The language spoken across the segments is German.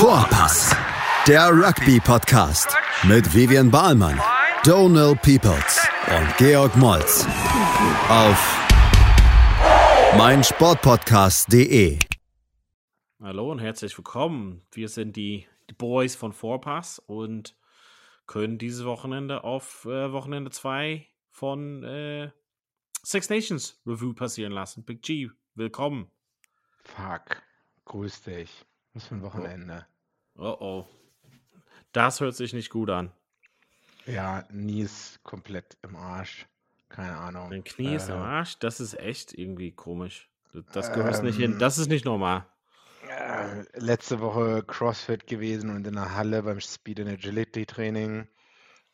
Vorpass, der Rugby-Podcast mit Vivian Bahlmann, Donal Peoples und Georg Moltz auf meinsportpodcast.de. Hallo und herzlich willkommen. Wir sind die, die Boys von Vorpass und können dieses Wochenende auf äh, Wochenende 2 von äh, Six Nations Review passieren lassen. Big G, willkommen. Fuck, grüß dich. Was für ein Wochenende. Oh oh. Das hört sich nicht gut an. Ja, nie ist komplett im Arsch. Keine Ahnung. Dein Knie ist im Äh, Arsch? Das ist echt irgendwie komisch. Das gehört nicht Ähm, hin. Das ist nicht normal. äh, letzte Woche CrossFit gewesen und in der Halle beim Speed and Agility Training.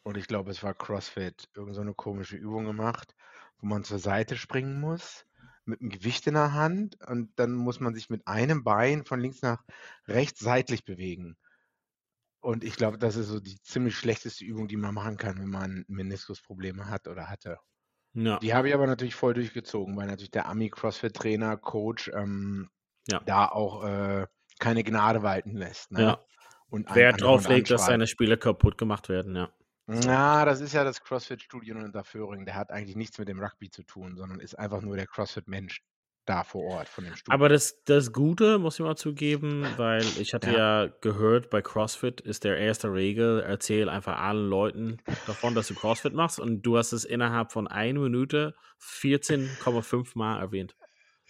Und ich glaube, es war CrossFit. Irgend so eine komische Übung gemacht, wo man zur Seite springen muss mit einem Gewicht in der Hand und dann muss man sich mit einem Bein von links nach rechts seitlich bewegen. Und ich glaube, das ist so die ziemlich schlechteste Übung, die man machen kann, wenn man Meniskusprobleme hat oder hatte. Ja. Die habe ich aber natürlich voll durchgezogen, weil natürlich der Ami-CrossFit-Trainer, Coach, ähm, Ja. da auch äh, keine Gnade walten lässt. Ne? Ja. Und Wert drauf legt, dass seine Spiele kaputt gemacht werden, ja. Na, das ist ja das CrossFit-Studio in Unterföhring. Der hat eigentlich nichts mit dem Rugby zu tun, sondern ist einfach nur der CrossFit-Mensch da vor Ort von dem Studio. Aber das, das Gute, muss ich mal zugeben, weil ich hatte ja. gehört, bei CrossFit ist der erste Regel, erzähl einfach allen Leuten davon, dass du CrossFit machst und du hast es innerhalb von einer Minute 14,5 Mal erwähnt.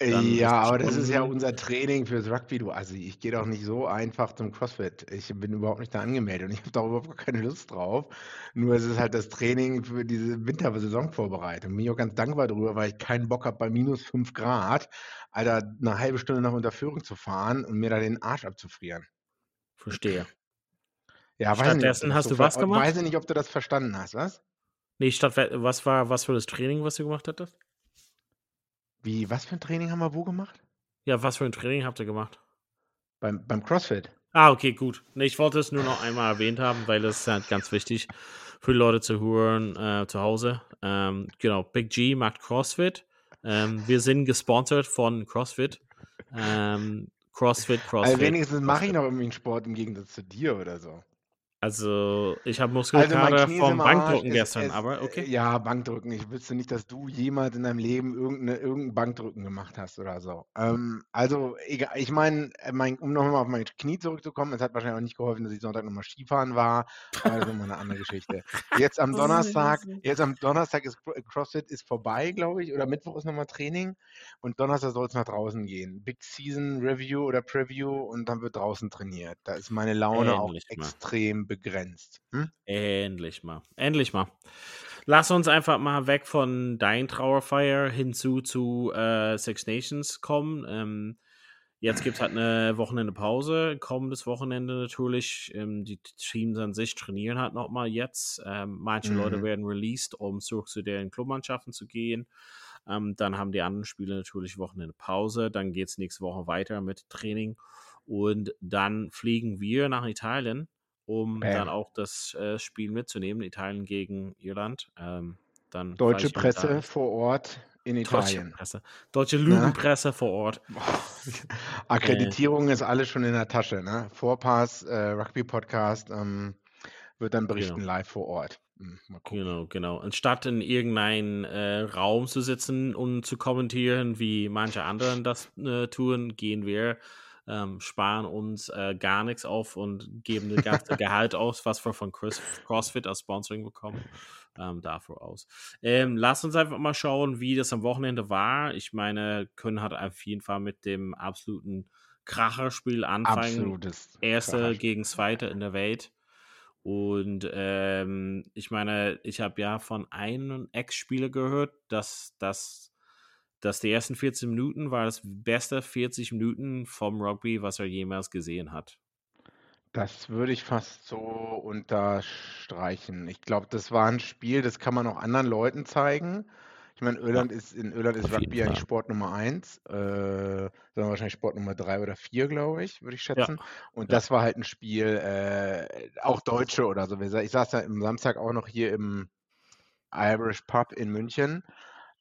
Ja, aber das ist ja unser Training fürs Rugby, du Assi. Ich gehe doch nicht so einfach zum CrossFit. Ich bin überhaupt nicht da angemeldet und ich habe da überhaupt gar keine Lust drauf. Nur es ist halt das Training für diese Wintersaisonvorbereitung. Bin ich auch ganz dankbar darüber, weil ich keinen Bock habe, bei minus 5 Grad, Alter, eine halbe Stunde nach Unterführung zu fahren und mir da den Arsch abzufrieren. Verstehe. Ja, weiß nicht, Stattdessen das hast du was gemacht? Weiß ich nicht, ob du das verstanden hast, was? Nee, statt, was war, was für das Training, was du gemacht hattest? Wie, was für ein Training haben wir wo gemacht? Ja, was für ein Training habt ihr gemacht? Beim, beim CrossFit. Ah, okay, gut. Nee, ich wollte es nur noch einmal erwähnt haben, weil es ist halt ganz wichtig für die Leute zu hören äh, zu Hause. Ähm, genau, Big G macht CrossFit. Ähm, wir sind gesponsert von CrossFit. Ähm, CrossFit, CrossFit. Also wenigstens mache ich noch irgendwie einen Sport im Gegensatz zu dir oder so. Also, ich habe Also Muskelkater ist vom. Bankdrücken Es- gestern, es- aber okay. äh, Ja, Bankdrücken. Ich wüsste nicht, dass du jemals in deinem Leben irgendeine, irgendein Bankdrücken gemacht hast oder so. Ähm, also, egal. Ich meine, mein, um nochmal auf mein Knie zurückzukommen, es hat wahrscheinlich auch nicht geholfen, dass ich Sonntag nochmal Skifahren war. Aber das ist nochmal eine andere Geschichte. Jetzt am Donnerstag, jetzt am Donnerstag ist Cro- CrossFit ist vorbei, glaube ich, oder Mittwoch ist nochmal Training und Donnerstag soll es nach draußen gehen. Big Season Review oder Preview und dann wird draußen trainiert. Da ist meine Laune auch Endlich mal. Begrenzt. Hm? Endlich mal. Endlich mal. Lass uns einfach mal weg von Dein Trauerfeier hinzu zu äh, Six Nations kommen. Ähm, jetzt gibt es halt eine Wochenende Pause. Kommendes Wochenende natürlich. Ähm, die Teams an sich trainieren halt nochmal jetzt. Ähm, manche Leute Mhm. werden released, um zurück zu deren Clubmannschaften zu gehen. Ähm, dann haben die anderen Spieler natürlich Wochenende Pause. Dann geht es nächste Woche weiter mit Training. Und dann fliegen wir nach Italien, um Bam. dann auch das äh, Spiel mitzunehmen. Italien gegen Irland. Ähm, dann Deutsche Presse vor Ort in Deutsche Italien. Presse. Deutsche Lügenpresse vor Ort. Akkreditierung ist alles schon in der Tasche. Ne? Vorpass, äh, Rugby-Podcast ähm, wird dann berichten Genau. live vor Ort. Hm. Genau, genau. Anstatt in irgendeinem äh, Raum zu sitzen und zu kommentieren, wie manche anderen das äh, tun, gehen wir, ähm, sparen uns äh, gar nichts auf und geben das ganze Gehalt aus, was wir von Chris, CrossFit als Sponsoring bekommen, ähm, dafür aus. Ähm, lass uns einfach mal schauen, wie das am Wochenende war. Ich meine, können hat auf jeden Fall mit dem absoluten Kracherspiel anfangen. Absolutes. Erste Kracher. gegen Zweite in der Welt. Und ähm, ich meine, ich habe ja von einem Ex-Spieler gehört, dass, dass, dass die ersten 14 Minuten war das beste 40 Minuten vom Rugby, was er jemals gesehen hat. Das würde ich fast so unterstreichen. Ich glaube, das war ein Spiel, das kann man auch anderen Leuten zeigen. Ich meine, Irland ist, in Irland ist auf Rugby eigentlich. Sport Nummer eins, äh, sondern wahrscheinlich Sport Nummer drei oder vier, glaube ich, würde ich schätzen. Und ja. das war halt ein Spiel, äh, auch Deutsche oder so. Ich saß ja am Samstag auch noch hier im Irish Pub in München.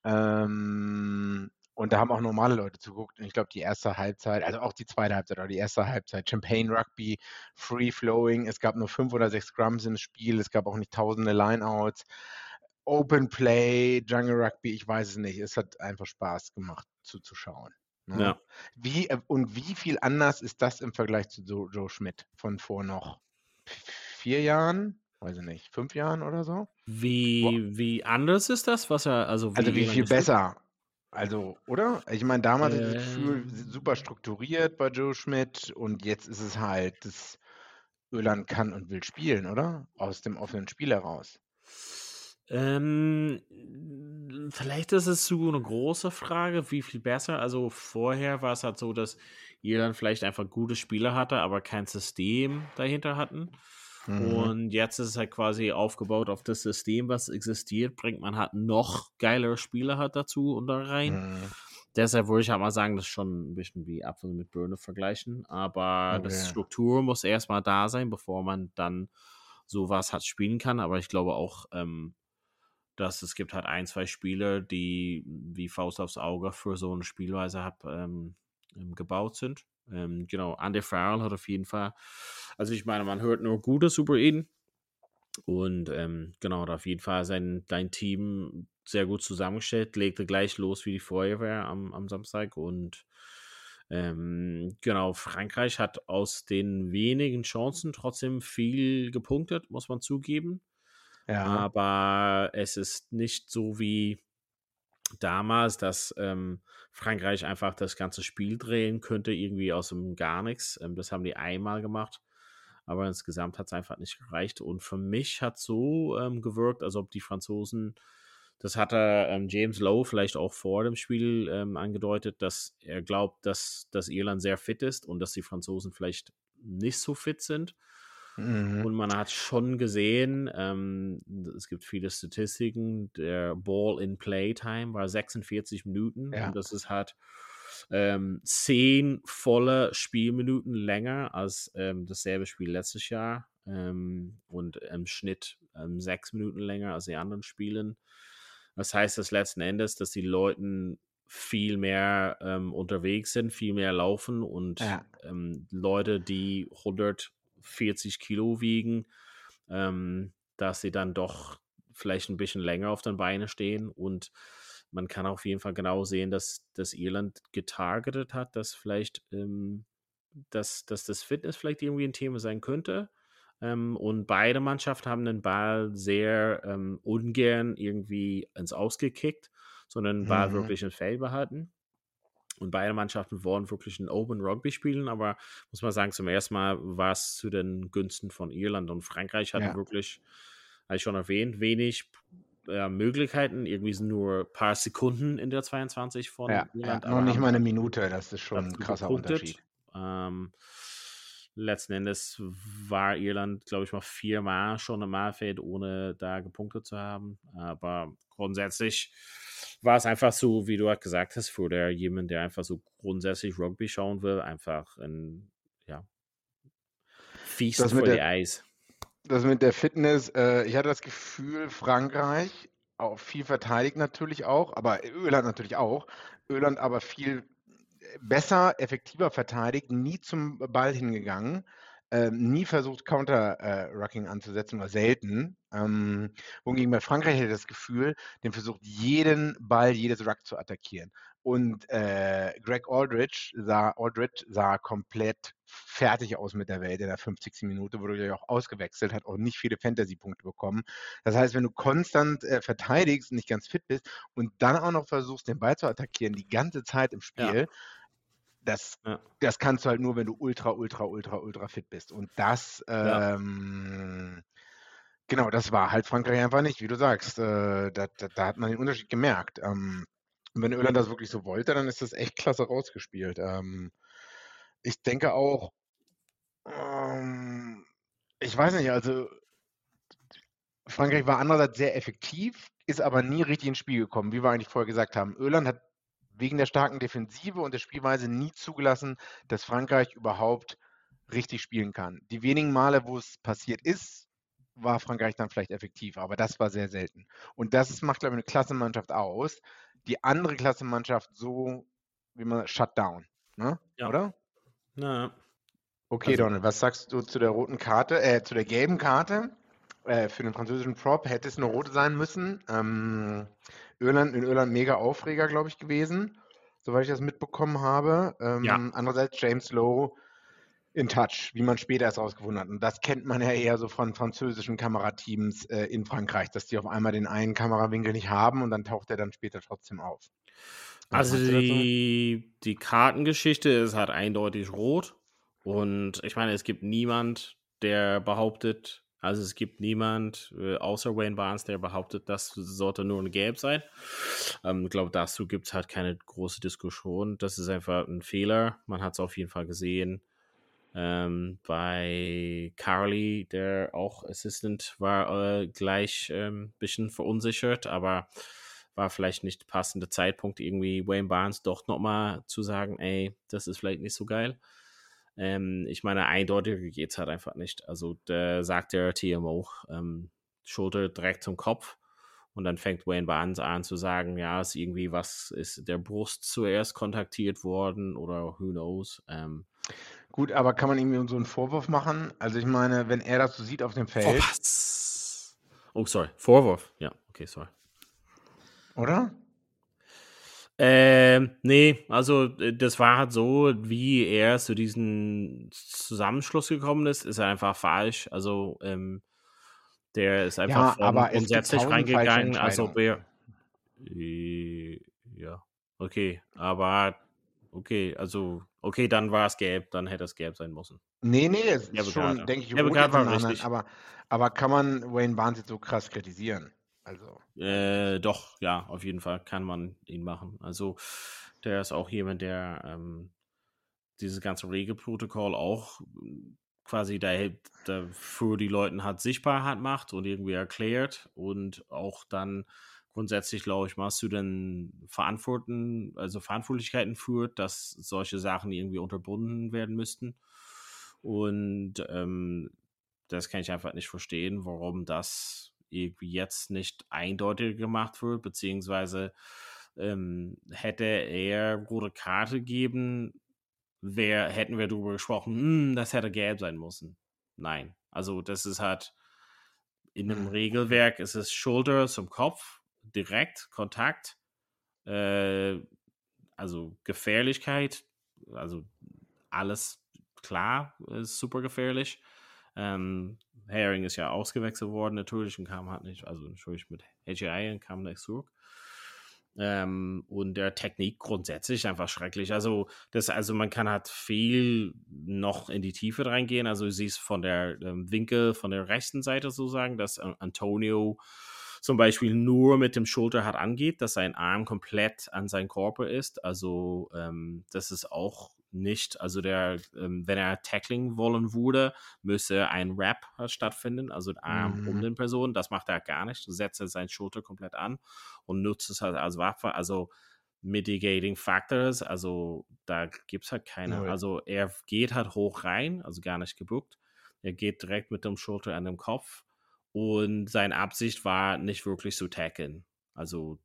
Ähm, Und da haben auch normale Leute zugeguckt. Und ich glaube, die erste Halbzeit, also auch die zweite Halbzeit oder die erste Halbzeit, Champagne Rugby, Free Flowing. Es gab nur fünf oder sechs Scrums im Spiel. Es gab auch nicht tausende Lineouts. Open Play, Jungle Rugby, ich weiß es nicht. Es hat einfach Spaß gemacht zuzuschauen. Ne? Ja. Wie, äh, und wie viel anders ist das im Vergleich zu Joe, Joe Schmidt von vor noch vier Jahren? Weiß ich nicht, fünf Jahren oder so? Wie, wie anders ist das, was er, also wie, Also wie viel ist- besser? Also, oder? Ich meine, damals ich das Äh. Gefühl, super strukturiert bei Joe Schmidt und jetzt ist es halt, dass Öland kann und will spielen, oder? Aus dem offenen Spiel heraus. Ähm, vielleicht ist es so eine große Frage, wie viel besser. Also vorher war es halt so, dass Irland vielleicht einfach gute Spieler hatte, aber kein System dahinter hatten. Mhm. Und jetzt ist es halt quasi aufgebaut auf das System, was existiert, bringt man halt noch geilere Spieler halt dazu und da rein. Mhm. Deshalb würde ich halt mal sagen, das ist schon ein bisschen wie Apfel mit Birne vergleichen. Aber die Okay. Struktur muss erstmal da sein, bevor man dann sowas hat spielen kann. Aber ich glaube auch, ähm, dass es gibt halt ein, zwei Spieler, die wie Faust aufs Auge für so eine Spielweise hab, ähm, ähm, gebaut sind. Ähm, genau, Andy Farrell hat auf jeden Fall, also ich meine, man hört nur Gutes über ihn. Und ähm, genau, hat auf jeden Fall sein dein Team sehr gut zusammengestellt, legte gleich los wie die Feuerwehr am, am Samstag. Und ähm, genau, Frankreich hat aus den wenigen Chancen trotzdem viel gepunktet, muss man zugeben. Ja. Aber es ist nicht so wie damals, dass ähm, Frankreich einfach das ganze Spiel drehen könnte, irgendwie aus dem gar nichts. Ähm, das haben die einmal gemacht. Aber insgesamt hat es einfach nicht gereicht. Und für mich hat so ähm, gewirkt, als ob die Franzosen, das hatte ähm, James Lowe vielleicht auch vor dem Spiel ähm, angedeutet, dass er glaubt, dass, dass Irland sehr fit ist und dass die Franzosen vielleicht nicht so fit sind. Mhm. Und man hat schon gesehen, ähm, es gibt viele Statistiken, der Ball in Playtime war 46 Minuten Ja. und das ist halt ähm, zehn volle Spielminuten länger als ähm, dasselbe Spiel letztes Jahr ähm, und im Schnitt ähm, sechs Minuten länger als die anderen Spielen. Das heißt, dass letzten Endes, dass die Leute viel mehr ähm, unterwegs sind, viel mehr laufen und Ja. ähm, Leute, die 140 Kilo wiegen, ähm, dass sie dann doch vielleicht ein bisschen länger auf den Beinen stehen und man kann auf jeden Fall genau sehen, dass, dass Irland getargetet hat, dass vielleicht ähm, dass, dass das Fitness vielleicht irgendwie ein Thema sein könnte. Ähm, und beide Mannschaften haben den Ball sehr ähm, ungern irgendwie ins Ausgekickt, sondern den Ball Mhm. wirklich im Feld behalten. Und beide Mannschaften wollen wirklich ein Open Rugby spielen, aber muss man sagen, zum ersten Mal war es zu den Günsten von Irland und Frankreich hatten Ja. wirklich, habe ich schon erwähnt, wenig äh, Möglichkeiten. Irgendwie sind nur ein paar Sekunden in der 22 von Ja, ja. Irland. Noch aber nicht mal eine Minute, das ist schon ein krasser gepunktet. Unterschied. Ähm, letzten Endes war Irland, glaube ich, mal viermal schon im Mahlfeld, ohne da gepunktet zu haben. Aber grundsätzlich war es einfach so, wie du halt gesagt hast, für der jemand, der einfach so grundsätzlich Rugby schauen will, einfach ein ja, Feast Das mit vor die der- Eis. Das mit der Fitness, äh, ich hatte das Gefühl, Frankreich, auch viel verteidigt natürlich auch, aber Irland natürlich auch. Irland aber viel besser, effektiver verteidigt, nie zum Ball hingegangen, ähm, nie versucht, Counter-Rucking anzusetzen oder selten. Ähm, wohingegen bei Frankreich hatte ich das Gefühl, den versucht, jeden Ball, jedes Ruck zu attackieren. Und äh, Greg Aldrich sah, Aldrich sah komplett fertig aus mit der Welt in der 50. Minute, wurde ja auch ausgewechselt, hat auch nicht viele Fantasy-Punkte bekommen. Das heißt, wenn du konstant äh, verteidigst und nicht ganz fit bist und dann auch noch versuchst, den Ball zu attackieren, die ganze Zeit im Spiel, das, Ja. das kannst du halt nur, wenn du ultra, ultra, ultra, ultra fit bist. Und das, Ja. ähm, genau, das war halt Frankreich einfach nicht, wie du sagst. Äh, da, da, da hat man den Unterschied gemerkt. Ähm, wenn Irland das wirklich so wollte, dann ist das echt klasse rausgespielt. Ähm, ich denke auch, ähm, ich weiß nicht, also Frankreich war andererseits sehr effektiv, ist aber nie richtig ins Spiel gekommen, wie wir eigentlich vorher gesagt haben. Irland hat wegen der starken Defensive und der Spielweise nie zugelassen, dass Frankreich überhaupt richtig spielen kann. Die wenigen Male, wo es passiert ist, war Frankreich dann vielleicht effektiv, aber das war sehr selten. Und das macht, glaube ich, eine klasse Mannschaft aus, die andere Klassenmannschaft so, wie man shut down, ne? Ja. Oder? Na, Okay, Also- Donald, was sagst du zu der roten Karte, äh, zu der gelben Karte? Äh, für den französischen Prop hätte es eine rote sein müssen. Ähm, Irland, in Irland mega Aufreger, glaube ich, gewesen, soweit ich das mitbekommen habe. Ähm, Ja. Andererseits James Lowe in Touch, wie man später erst rausgefunden hat. Und das kennt man ja eher so von französischen Kamerateams äh, in Frankreich, dass die auf einmal den einen Kamerawinkel nicht haben und dann taucht er dann später trotzdem auf. Was Also die, die Kartengeschichte ist halt eindeutig rot. Und ich meine, es gibt niemand, der behauptet, also es gibt niemand, äh, außer Wayne Barnes, der behauptet, das sollte nur ein Gelb sein. Ähm, ich glaube, dazu gibt es halt keine große Diskussion. Das ist einfach ein Fehler. Man hat es auf jeden Fall gesehen. Ähm, bei Carly, der auch Assistant war, äh, gleich ein ähm, bisschen verunsichert, aber war vielleicht nicht passende Zeitpunkt, irgendwie Wayne Barnes doch nochmal zu sagen, ey, das ist vielleicht nicht so geil. Ähm, ich meine, eindeutiger geht es halt einfach nicht. Also da sagt der TMO, ähm, Schulter direkt zum Kopf und dann fängt Wayne Barnes an zu sagen, ja, ist irgendwie was, ist der Brust zuerst kontaktiert worden oder who knows. Ähm, Gut, aber kann man ihm so einen Vorwurf machen? Also ich meine, wenn er das so sieht auf dem Feld, Vorpass. Oh, sorry. Vorwurf. Ja, okay, sorry. oder? Ähm, nee, also äh, das war halt so, wie er zu diesem Zusammenschluss gekommen ist, ist einfach falsch. Also, ähm, der ist einfach Ja, aber grundsätzlich reingegangen, als ob er. Ja, okay, aber okay, also, okay, dann war es gelb, dann hätte es gelb sein müssen. Nee, nee, es ist schon, denke ich, Gelbe rot war richtig. aber, aber kann man Wayne Barnes jetzt so krass kritisieren? Also, Äh, doch, ja, auf jeden Fall kann man ihn machen. Also, der ist auch jemand, der ähm, dieses ganze Regelprotokoll auch ähm, quasi da, da für die Leute hat sichtbar hat macht und irgendwie erklärt und auch dann grundsätzlich, glaube ich, mal zu den Verantworten, also Verantwortlichkeiten führt, dass solche Sachen irgendwie unterbunden werden müssten. Und ähm, das kann ich einfach nicht verstehen, warum das irgendwie jetzt nicht eindeutig gemacht wird, beziehungsweise ähm, hätte er rote Karte geben, wär, hätten wir darüber gesprochen, hm, das hätte gelb sein müssen. Nein. Also das ist halt in einem Hm. Regelwerk ist es Schulter zum Kopf, direkt Kontakt, äh, also Gefährlichkeit, also alles klar, ist super gefährlich. Ähm, Herring ist ja ausgewechselt worden natürlich und kam halt nicht, also natürlich mit HGI kam nicht zurück. Ähm, und der Technik grundsätzlich einfach schrecklich. Also, das, also man kann halt viel noch in die Tiefe reingehen. Also, du siehst von der ähm, Winkel, von der rechten Seite so sagen, dass äh, Antonio zum Beispiel nur mit dem Schulter hat angeht, dass sein Arm komplett an seinen Körper ist. Also, ähm, das ist auch nicht, also der, ähm, wenn er Tackling wollen würde, müsse ein Wrap äh, stattfinden, also der Arm Mhm. um den Personen. Das macht er gar nicht. Setzt er seine Schulter komplett an und nutzt es halt als Waffe. Also Mitigating Factors, also da gibt es halt keine. Null. Also er geht halt hoch rein, also gar nicht gebuckt. Er geht direkt mit dem Schulter an dem Kopf und seine Absicht war nicht wirklich zu tackeln. Also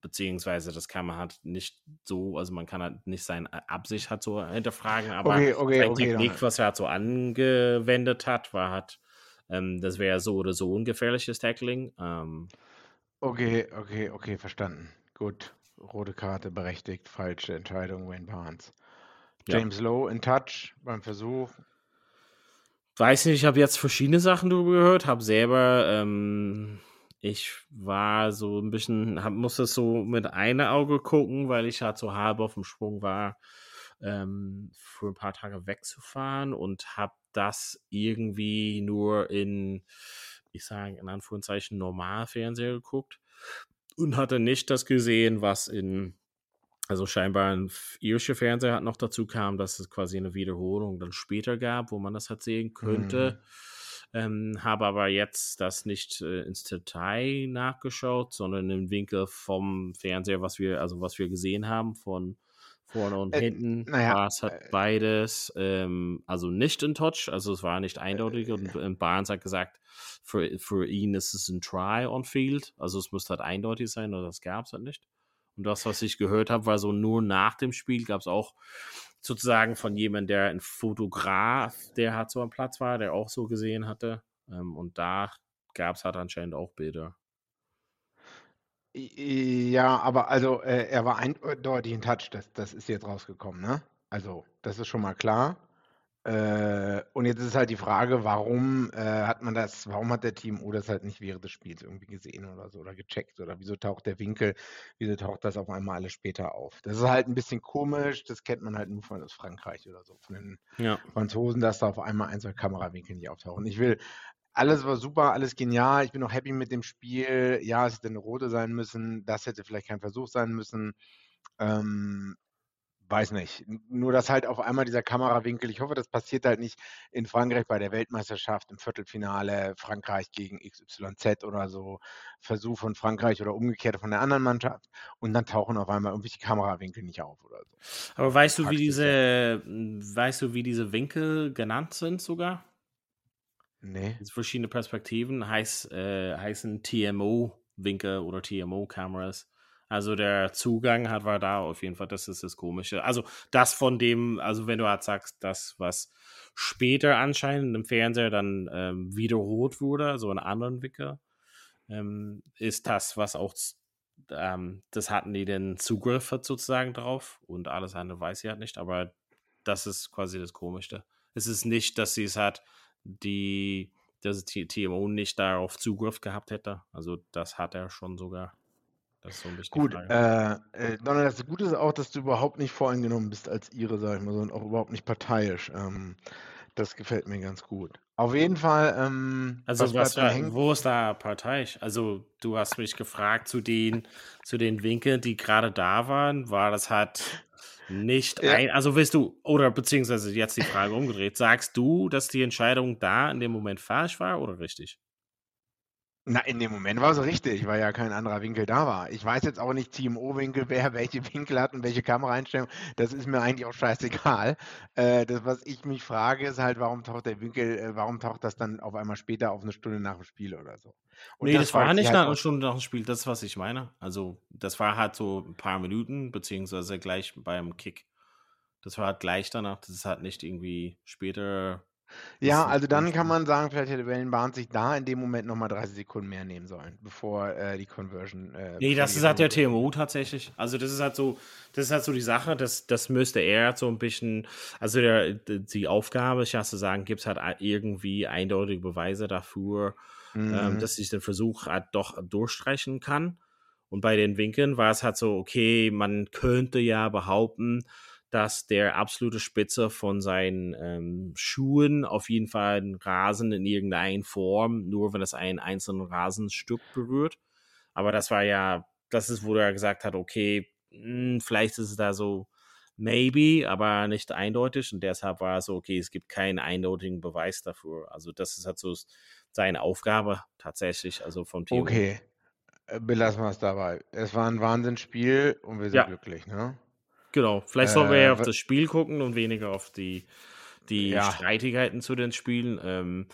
beziehungsweise das kann man halt nicht so, also man kann halt nicht seine Absicht halt so hinterfragen, aber Okay, okay, okay, Technik, was er halt so angewendet hat, war halt, ähm, das wäre so oder so ein gefährliches Tackling. Ähm, Okay, okay, okay, verstanden. Gut. Rote Karte berechtigt, falsche Entscheidung, Wayne Barnes. Ja. James Lowe in Touch beim Versuch. weiß nicht, ich habe jetzt verschiedene Sachen darüber gehört, habe selber, ähm, ich war so ein bisschen, hab, musste so mit einem Auge gucken, weil ich halt so halb auf dem Sprung war, ähm, für ein paar Tage wegzufahren und habe das irgendwie nur in, ich sage in Anführungszeichen, Normalfernseher geguckt und hatte nicht das gesehen, was in, also scheinbar ein irischer Fernseher hat noch dazu kam, dass es quasi eine Wiederholung dann später gab, wo man das halt sehen könnte. Ähm, habe aber jetzt das nicht äh, ins Detail nachgeschaut, sondern im Winkel vom Fernseher, was wir, also was wir gesehen haben, von vorne und Äh, hinten, naja, war es halt beides, ähm, also nicht in Touch, also es war nicht eindeutig und ähm, Barnes hat gesagt, für, für ihn ist es ein Try on Field, also es müsste halt eindeutig sein, oder das gab es halt nicht. Und das, was ich gehört habe, war so nur nach dem Spiel gab es auch sozusagen von jemandem, der ein Fotograf, der hat so am Platz war, der auch so gesehen hatte. Ähm, und da gab es halt anscheinend auch Bilder. Ja, aber also äh, er war eindeutig in Touch, das, das ist jetzt rausgekommen, ne? Also, das ist schon mal klar. Äh, und jetzt ist halt die Frage, warum äh, hat man das, warum hat der Team O das halt nicht während des Spiels irgendwie gesehen oder so oder gecheckt oder wieso taucht der Winkel, wieso taucht das auf einmal alles später auf? Das ist halt ein bisschen komisch, das kennt man halt nur von aus Frankreich oder so, von den ja. Franzosen, dass da auf einmal ein, zwei Kamerawinkel nicht auftauchen. Ich will, alles war super, alles genial, ich bin auch happy mit dem Spiel. Ja, es hätte eine rote sein müssen, das hätte vielleicht kein Versuch sein müssen. Ähm, weiß nicht. Nur, dass halt auf einmal dieser Kamerawinkel, ich hoffe, das passiert halt nicht in Frankreich bei der Weltmeisterschaft im Viertelfinale, Frankreich gegen XYZ oder so, Versuch von Frankreich oder umgekehrt von der anderen Mannschaft und dann tauchen auf einmal irgendwelche Kamerawinkel nicht auf oder so. Aber weißt du, wie diese, weißt du, wie diese Winkel genannt sind sogar? Nee. Diese verschiedene Perspektiven heißt, äh, heißen TMO-Winkel oder TMO-Kameras. Also der Zugang hat war da auf jeden Fall, das ist das Komische. Also das von dem, also wenn du halt sagst, das, was später anscheinend im Fernseher dann ähm, wiederholt wurde, so in anderen Wickel, ähm, ist das, was auch, ähm, das hatten die den Zugriff sozusagen drauf und alles andere weiß sie halt nicht, aber das ist quasi das Komische. Es ist nicht, dass sie es hat, die, dass TMO nicht darauf Zugriff gehabt hätte. Also das hat er schon sogar. Das ist so ein bisschen Gut, äh, äh, Donald, das Gute ist auch, dass du überhaupt nicht voreingenommen bist als ihre, sag ich mal, sondern auch überhaupt nicht parteiisch. Ähm, das gefällt mir ganz gut. Auf jeden Fall. Ähm, also was, was war, wo ist da parteiisch? Also du hast mich gefragt zu den zu den Winkeln, die gerade da waren, war das halt nicht ja. ein. Also willst du oder beziehungsweise jetzt die Frage umgedreht, sagst du, dass die Entscheidung da in dem Moment falsch war oder richtig? Na, in dem Moment war es richtig, weil ja kein anderer Winkel da war. Ich weiß jetzt auch nicht CMO-Winkel, wer welche Winkel hat und welche Kameraeinstellung. Das ist mir eigentlich auch scheißegal. Äh, das, was ich mich frage, ist halt, warum taucht der Winkel, äh, warum taucht das dann auf einmal später auf eine Stunde nach dem Spiel oder so? Und nee, das, das war nicht halt nach einer Stunde nach dem Spiel, das ist, was ich meine. Also, das war halt so ein paar Minuten, beziehungsweise gleich beim Kick. Das war halt gleich danach, das ist halt nicht irgendwie später ja, also dann kann man sagen, vielleicht hätte Wellenbahn sich da in dem Moment nochmal 30 Sekunden mehr nehmen sollen, bevor äh, die Conversion. Äh, nee, das ist halt der TMO tatsächlich. Also das ist halt so, das ist halt so die Sache, das, das müsste er so ein bisschen, also der, die Aufgabe, ich hasse zu sagen, gibt es halt irgendwie eindeutige Beweise dafür, ähm, mhm. ähm, dass sich den Versuch halt doch durchstreichen kann. Und bei den Winkeln war es halt so, okay, man könnte ja behaupten, dass der absolute Spitze von seinen ähm, Schuhen auf jeden Fall einen Rasen in irgendeiner Form, nur wenn es ein einzelnes Rasenstück berührt. Aber das war ja, das ist, wo er gesagt hat, okay, mh, hm, vielleicht ist es da so maybe, aber nicht eindeutig. Und deshalb war es so, okay, es gibt keinen eindeutigen Beweis dafür. Also das ist halt so seine Aufgabe tatsächlich, also vom Team. Okay, äh, belassen wir es dabei. Es war ein Wahnsinnsspiel und wir sind ja. glücklich, ne? Genau, vielleicht sollen wir ja äh, auf das Spiel gucken und weniger auf die, die ja. Streitigkeiten zu den Spielen. Ähm,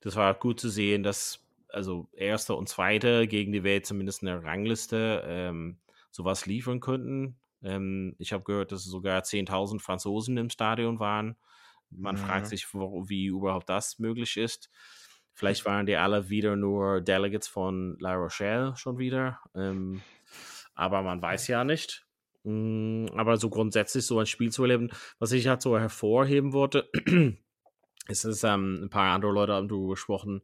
das war gut zu sehen, dass also Erster und Zweiter gegen die Welt zumindest in der Rangliste ähm, sowas liefern könnten. Ähm, ich habe gehört, dass sogar 10.000 Franzosen im Stadion waren. Man mhm. fragt sich, wo, wie überhaupt das möglich ist. Vielleicht waren die alle wieder nur Delegates von La Rochelle schon wieder. Ähm, aber man weiß ja nicht. Mm, aber so grundsätzlich so ein Spiel zu erleben, was ich halt so hervorheben wollte, ist es, ähm, ein paar andere Leute haben darüber gesprochen,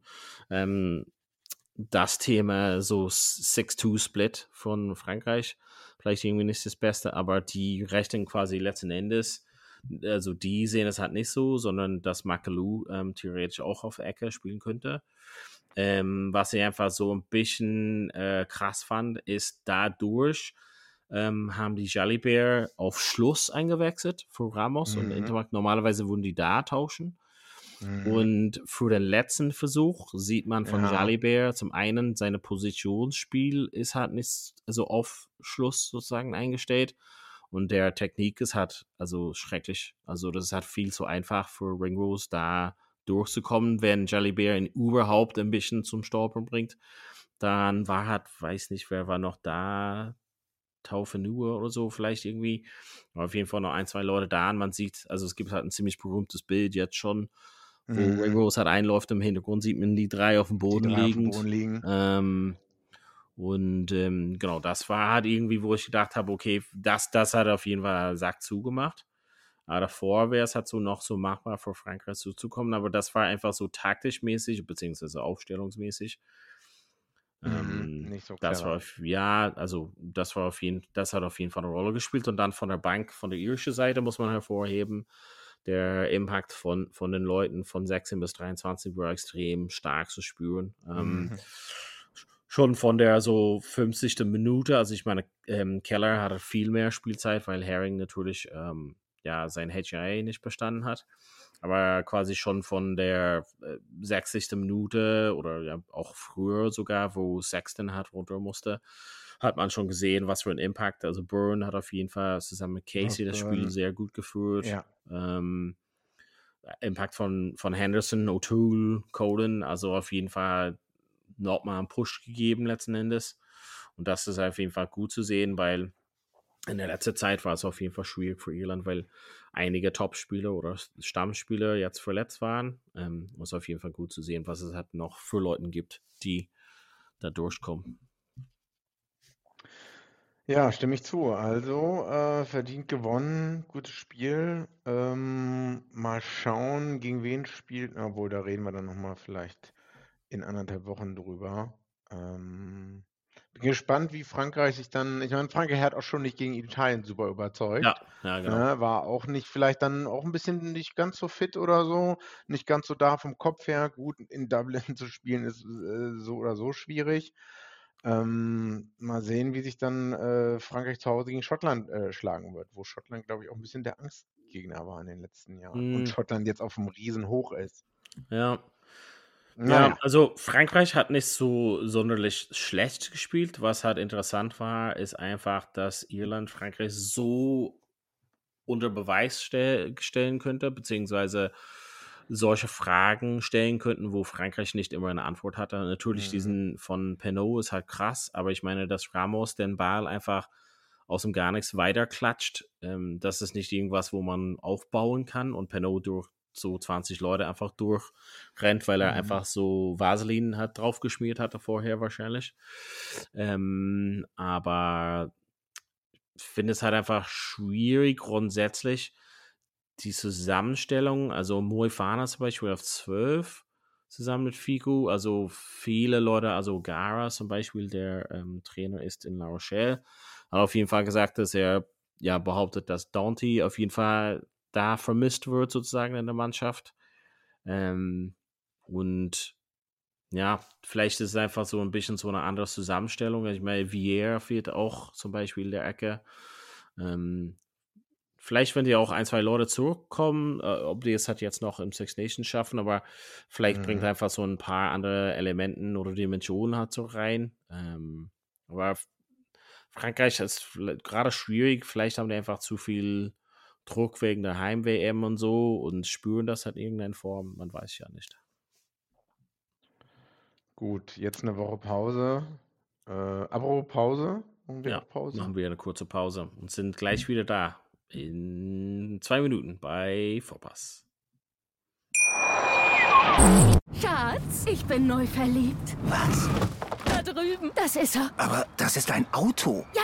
ähm, das Thema so 6-2-Split von Frankreich, vielleicht irgendwie nicht das Beste, aber die rechnen quasi letzten Endes, also die sehen es halt nicht so, sondern dass Makalou ähm, theoretisch auch auf Ecke spielen könnte. Ähm, was ich einfach so ein bisschen äh, krass fand, ist dadurch, ähm, haben die Jalibert auf Schluss eingewechselt für Ramos mhm. und Intermarkt. Normalerweise würden die da tauschen. Mhm. Und für den letzten Versuch sieht man von ja. Jalibert zum einen, seine Positionsspiel ist halt nicht so auf Schluss sozusagen eingestellt. Und der Technik ist halt also schrecklich. Also das ist halt viel zu einfach für Ringrose da durchzukommen, wenn Jalibert ihn überhaupt ein bisschen zum Stolpern bringt. Dann war halt, weiß nicht, wer war noch da, Taufenur oder so, vielleicht irgendwie. Aber auf jeden Fall noch ein, zwei Leute da. Und man sieht, also es gibt halt ein ziemlich berühmtes Bild jetzt schon, wo mhm. Ray Rose halt einläuft. Im Hintergrund sieht man die drei auf dem Boden, liegen. Boden liegen. Ähm, und ähm, genau, das war halt irgendwie, wo ich gedacht habe, okay, das, das hat auf jeden Fall Sack zugemacht. Aber davor wäre es halt so noch so machbar, vor Frankreich zuzukommen. Aber das war einfach so taktisch mäßig, beziehungsweise aufstellungsmäßig. Mhm, ähm, nicht so das war ja, also das war auf jeden, das hat auf jeden Fall eine Rolle gespielt. Und dann von der Bank, von der irischen Seite muss man hervorheben, der Impact von, von den Leuten von 16 bis 23 war extrem stark zu spüren. Ähm, mhm. Schon von der so 50. Minute, also ich meine, ähm, Keller hatte viel mehr Spielzeit, weil Herring natürlich ähm, ja sein HIA nicht bestanden hat. Aber quasi schon von der äh, 60. Minute oder ja auch früher sogar, wo Sexton hat runter musste, hat man schon gesehen, was für ein Impact. Also Byrne hat auf jeden Fall zusammen mit Casey das Spiel sehr gut geführt. Ja. Ähm, Impact von, von Henderson, O'Toole, Colin, also auf jeden Fall nochmal einen Push gegeben letzten Endes. Und das ist auf jeden Fall gut zu sehen, weil in der letzten Zeit war es auf jeden Fall schwierig für Irland, weil einige Topspieler oder Stammspieler jetzt verletzt waren. Ähm, ist auf jeden Fall gut zu sehen, was es halt noch für Leute gibt, die da durchkommen. Ja, stimme ich zu. Also äh, verdient gewonnen, gutes Spiel. Ähm, mal schauen, gegen wen spielt. Obwohl, da reden wir dann nochmal vielleicht in anderthalb Wochen drüber. Ähm, bin gespannt, wie Frankreich sich dann. Ich meine, Frankreich hat auch schon nicht gegen Italien super überzeugt. Ja, ja, genau. Ne, war auch nicht, vielleicht dann auch ein bisschen nicht ganz so fit oder so, nicht ganz so da vom Kopf her. Gut, in Dublin zu spielen ist äh, so oder so schwierig. Ähm, mal sehen, wie sich dann äh, Frankreich zu Hause gegen Schottland äh, schlagen wird, wo Schottland, glaube ich, auch ein bisschen der Angstgegner war in den letzten Jahren. Mm. Und hm. Schottland jetzt auf dem Riesenhoch ist. Ja, ja, also Frankreich hat nicht so sonderlich schlecht gespielt. Was halt interessant war, ist einfach, dass Irland Frankreich so unter Beweis stell stellen könnte, beziehungsweise solche Fragen stellen könnten, wo Frankreich nicht immer eine Antwort hatte. Natürlich, mhm. diesen von Penot ist halt krass, aber ich meine, dass Ramos den Ball einfach aus dem gar nichts weiterklatscht, ähm, das ist nicht irgendwas, wo man aufbauen kann und Penot durch so 20 Leute einfach durchrennt, weil er mhm. einfach so Vaseline hat draufgeschmiert hatte vorher wahrscheinlich. Ähm, aber ich finde es halt einfach schwierig grundsätzlich die Zusammenstellung, also Moefana zum Beispiel auf 12 zusammen mit Figu, also viele Leute, also Gara zum Beispiel, der ähm, Trainer ist in La Rochelle, hat auf jeden Fall gesagt, dass er ja behauptet, dass Dante auf jeden Fall da vermisst wird, sozusagen in der Mannschaft. Ähm, und ja, vielleicht ist es einfach so ein bisschen so eine andere Zusammenstellung. Ich meine, Vieira fehlt auch zum Beispiel in der Ecke. Ähm, vielleicht, wenn die auch ein, zwei Leute zurückkommen, äh, ob die es halt jetzt noch im Six Nations schaffen, aber vielleicht mhm. bringt einfach so ein paar andere Elementen oder Dimensionen halt so rein. Ähm, aber Frankreich ist gerade schwierig. Vielleicht haben die einfach zu viel Druck wegen der Heim-WM und so und spüren das halt in irgendeiner Form. Man weiß ja nicht. Gut, jetzt eine Woche Pause. Äh, apropos Pause. Machen wir ja, Pause? machen wir eine kurze Pause und sind gleich wieder da. In zwei Minuten bei Vorpass. Schatz, ich bin neu verliebt. Was? Da drüben. Das ist er. Aber das ist ein Auto. Ja,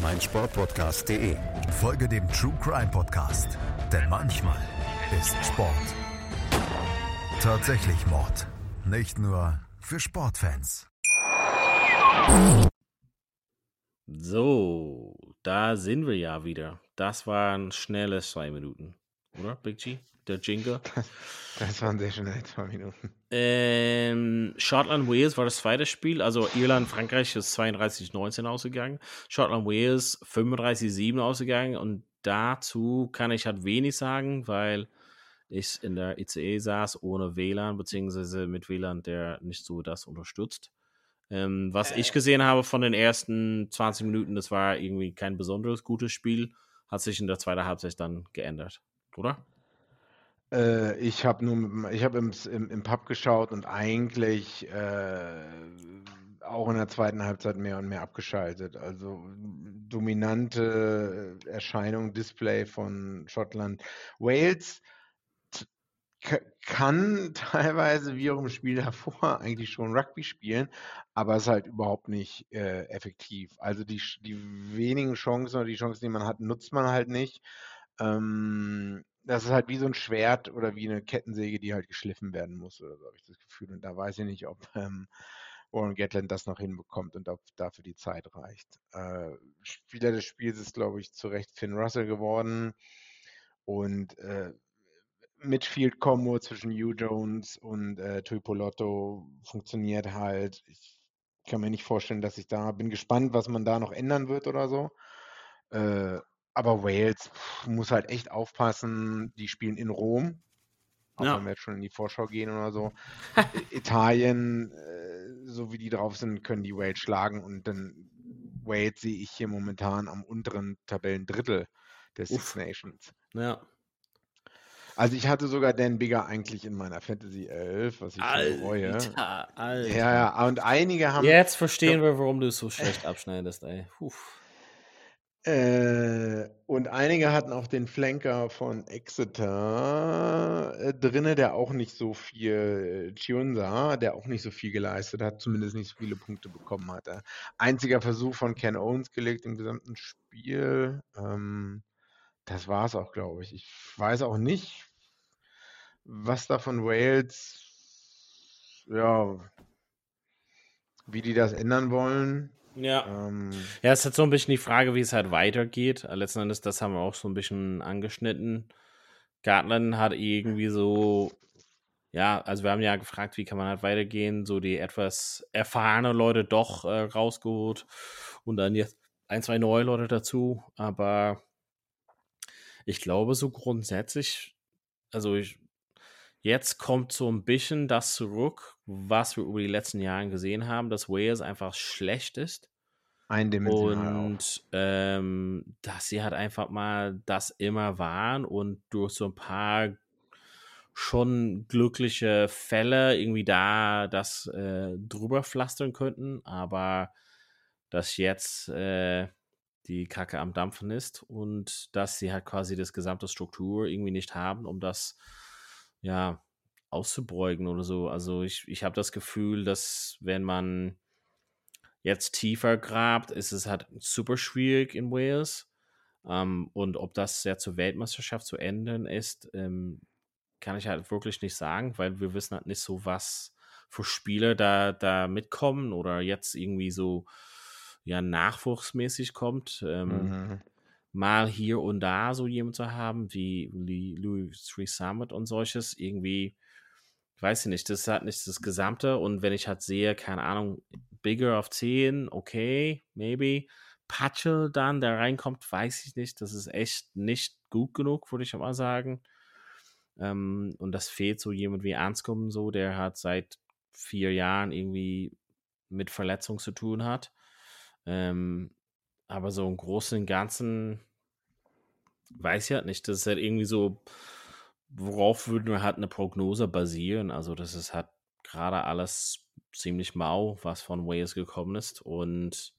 meinsportpodcast.de. Folge dem True Crime Podcast, denn manchmal ist Sport tatsächlich Mord. Nicht nur für Sportfans. So, da sind wir ja wieder. Das waren schnelle zwei Minuten, oder, Big G? Der Jingle. Das waren sehr schnell zwei Minuten. Ähm, Schottland Wales war das zweite Spiel. Also Irland Frankreich ist 32-19 ausgegangen. Schottland Wales 35-7 ausgegangen. Und dazu kann ich halt wenig sagen, weil ich in der ICE saß ohne WLAN, beziehungsweise mit WLAN, der nicht so das unterstützt. Ähm, was ich gesehen habe von den ersten 20 Minuten, das war irgendwie kein besonderes gutes Spiel, hat sich in der zweiten Halbzeit dann geändert, oder? Äh, ich habe nur ich habe im, im, im Pub geschaut und eigentlich äh, auch in der zweiten Halbzeit mehr und mehr abgeschaltet. Also dominante Erscheinung, Display von Schottland. Wales kann teilweise wie auch im Spiel davor eigentlich schon Rugby spielen, aber ist halt überhaupt nicht äh, effektiv. Also die, die wenigen Chancen oder die Chancen, die man hat, nutzt man halt nicht. Ähm, das ist halt wie so ein Schwert oder wie eine Kettensäge, die halt geschliffen werden muss oder so, habe ich das Gefühl. Und da weiß ich nicht, ob ähm, Warren Gatland das noch hinbekommt und ob dafür die Zeit reicht. Äh, Spieler des Spiels ist, glaube ich, zu Recht Finn Russell geworden. Und äh, Midfield Combo zwischen Hugh Jones und äh, Tuipolotto funktioniert halt. Ich kann mir nicht vorstellen, dass ich da bin gespannt, was man da noch ändern wird oder so. Äh, aber Wales pff, muss halt echt aufpassen. Die spielen in Rom. Auch Ja. wenn wir jetzt schon in die Vorschau gehen oder so. Italien, äh, so wie die drauf sind, können die Wales schlagen. Und dann Wales sehe ich hier momentan am unteren Tabellendrittel der Six Uff. Nations. Ja. Also ich hatte sogar Dan Bigger eigentlich in meiner Fantasy 11, was ich schon bereue. Alter, Alter. Ja, ja, und einige haben Jetzt verstehen wir, warum du so schlecht abschneidest, ey. Puh. Äh, und einige hatten auch den Flanker von Exeter äh, drinne, der auch nicht so viel, äh, Chiunza, der auch nicht so viel geleistet hat, zumindest nicht so viele Punkte bekommen hatte. Einziger Versuch von Ken Owens gelegt im gesamten Spiel. Ähm, das war es auch, glaube ich. Ich weiß auch nicht, was da von Wales, ja, wie die das ändern wollen. Ja. Ähm, Ja, es ist halt so ein bisschen die Frage, wie es halt weitergeht. Äh, Letzten Endes, das haben wir auch so ein bisschen angeschnitten. Gartland hat irgendwie so, ja, also wir haben ja gefragt, wie kann man halt weitergehen, so die etwas erfahrene Leute doch äh, rausgeholt und dann jetzt ein, zwei neue Leute dazu. Aber ich glaube so grundsätzlich, also ich, jetzt kommt so ein bisschen das zurück, was wir über die letzten Jahre gesehen haben, dass Wales einfach schlecht ist. eindimensional. Und ähm, dass sie halt einfach mal das immer waren und durch so ein paar schon glückliche Fälle irgendwie da das äh, drüber pflastern könnten, aber dass jetzt äh, die Kacke am Dampfen ist und dass sie halt quasi das gesamte Struktur irgendwie nicht haben, um das ja auszubeugen oder so. Also ich, ich habe das Gefühl, dass wenn man jetzt tiefer grabt, ist es halt super schwierig in Wales. Ähm, und ob das ja zur Weltmeisterschaft zu ändern ist, ähm, kann ich halt wirklich nicht sagen, weil wir wissen halt nicht so, was für Spieler da, da mitkommen oder jetzt irgendwie so ja nachwuchsmäßig kommt. Ähm, Mhm. Mal hier und da so jemand zu haben, wie Louis Three Summit und solches, irgendwie, weiß ich nicht, das ist halt nicht das Gesamte. Und wenn ich halt sehe, keine Ahnung, Bigger auf 10, okay, maybe. Patchel dann, der reinkommt, weiß ich nicht. Das ist echt nicht gut genug, würde ich mal sagen. Ähm, und das fehlt so jemand wie Anscombe, so, der hat seit vier Jahren irgendwie mit Verletzung zu tun hat. Ähm, aber so im Großen und Ganzen weiß ich halt nicht. Das ist halt irgendwie so, worauf würden wir halt eine Prognose basieren? Also, das ist halt gerade alles ziemlich mau, was von Wales gekommen ist. Und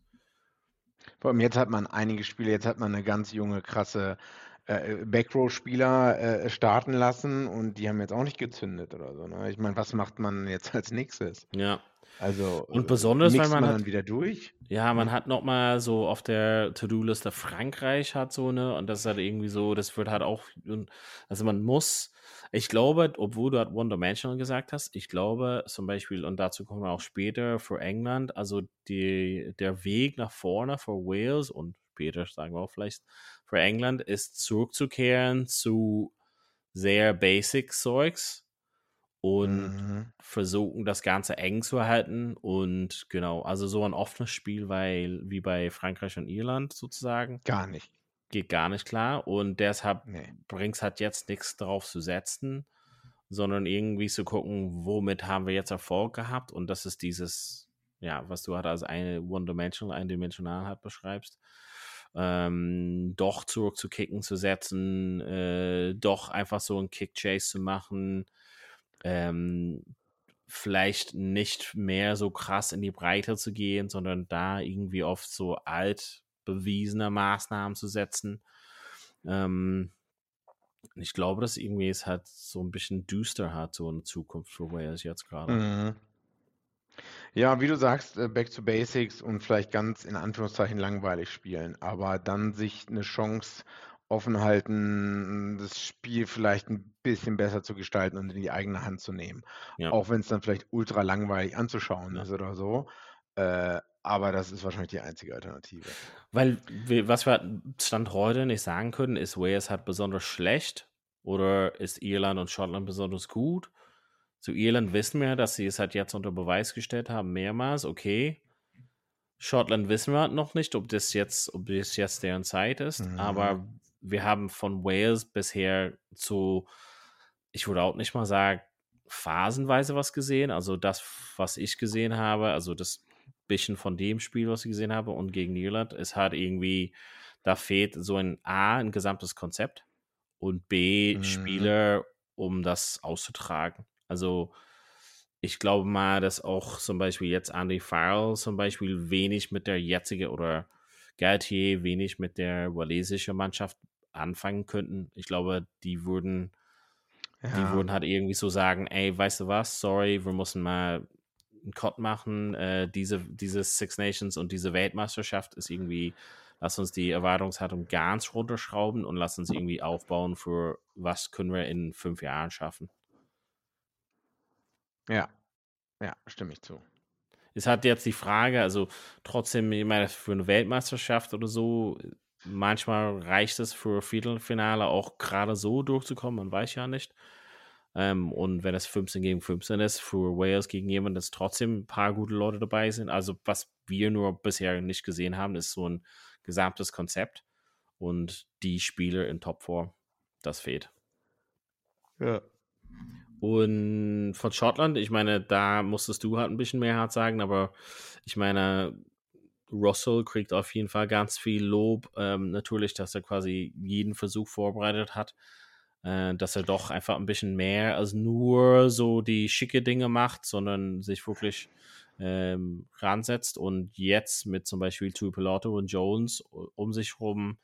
Vor allem jetzt hat man einige Spiele, jetzt hat man eine ganz junge, krasse äh, Backrow-Spieler äh, starten lassen und die haben jetzt auch nicht gezündet oder so. Ne? Ich meine, was macht man jetzt als nächstes? ja, Also Und äh, besonders, weil man man hat- dann wieder durch. Ja, man hat noch mal so auf der To-Do-Liste Frankreich hat so eine und das ist halt irgendwie so, das wird halt auch, also man muss, ich glaube, obwohl du halt One-Dimensional gesagt hast, ich glaube zum Beispiel, und dazu kommen wir auch später, für England, also die, der Weg nach vorne für Wales und später sagen wir auch vielleicht für England, ist zurückzukehren zu sehr basic Zeugs und Mhm. versuchen, das Ganze eng zu halten und genau, also so ein offenes Spiel, weil wie bei Frankreich und Irland sozusagen. Gar nicht. geht gar nicht klar und deshalb Nee. bringt es halt jetzt nichts darauf zu setzen, sondern irgendwie zu gucken, womit haben wir jetzt Erfolg gehabt und das ist dieses, ja, was du halt als eine One-Dimensional, eindimensional halt beschreibst. Ähm, doch zurück zu Kicken zu setzen, äh, doch einfach so einen Kick-Chase zu machen, ähm, vielleicht nicht mehr so krass in die Breite zu gehen, sondern da irgendwie auf so alt bewiesene Maßnahmen zu setzen. Ähm, ich glaube, dass irgendwie es halt so ein bisschen düster hat, so eine Zukunft für Wales jetzt gerade. Mhm. Ja, wie du sagst, äh, Back to Basics und vielleicht ganz in Anführungszeichen langweilig spielen, aber dann sich eine Chance offen halten, das Spiel vielleicht ein bisschen besser zu gestalten und in die eigene Hand zu nehmen. Ja. Auch wenn es dann vielleicht ultra langweilig anzuschauen Ja. ist oder so. Äh, aber das ist wahrscheinlich die einzige Alternative. Weil, was wir Stand heute nicht sagen können, ist Wales halt besonders schlecht oder ist Irland und Schottland besonders gut? Zu Irland wissen wir, dass sie es halt jetzt unter Beweis gestellt haben, mehrmals, okay. Schottland wissen wir noch nicht, ob das jetzt, ob das jetzt deren Zeit ist, Mhm. aber wir haben von Wales bisher zu, ich würde auch nicht mal sagen, phasenweise was gesehen. Also das, was ich gesehen habe, also das bisschen von dem Spiel, was ich gesehen habe und gegen Irland, ist halt irgendwie, da fehlt so ein A, ein gesamtes Konzept und B, Mhm. Spieler, um das auszutragen. Also ich glaube mal, dass auch zum Beispiel jetzt Andy Farrell zum Beispiel wenig mit der jetzigen oder Galtier wenig mit der walisischen Mannschaft anfangen könnten. Ich glaube, die würden, die Ja. würden halt irgendwie so sagen, ey, weißt du was, sorry, wir müssen mal einen Cut machen. Äh, diese, diese Six Nations und diese Weltmeisterschaft ist irgendwie, lass uns die Erwartungshaltung ganz runterschrauben und lass uns irgendwie aufbauen für was können wir in fünf Jahren schaffen. Ja. Ja, stimme ich zu. Es hat jetzt die Frage, also trotzdem, ich meine, für eine Weltmeisterschaft oder so, manchmal reicht es für Viertelfinale auch gerade so durchzukommen, man weiß ja nicht. Ähm, und wenn es 15 gegen 15 ist, für Wales gegen jemanden, dass trotzdem ein paar gute Leute dabei sind. Also, was wir nur bisher nicht gesehen haben, ist so ein gesamtes Konzept und die Spieler in Topform. Das fehlt. Ja. Und von Schottland, ich meine, da musstest du halt ein bisschen mehr hart sagen, aber ich meine, Russell kriegt auf jeden Fall ganz viel Lob. Ähm, natürlich, dass er quasi jeden Versuch vorbereitet hat, äh, dass er doch einfach ein bisschen mehr als nur so die schicke Dinge macht, sondern sich wirklich ähm, ransetzt und jetzt mit zum Beispiel Tuipiloto und Jones um sich rum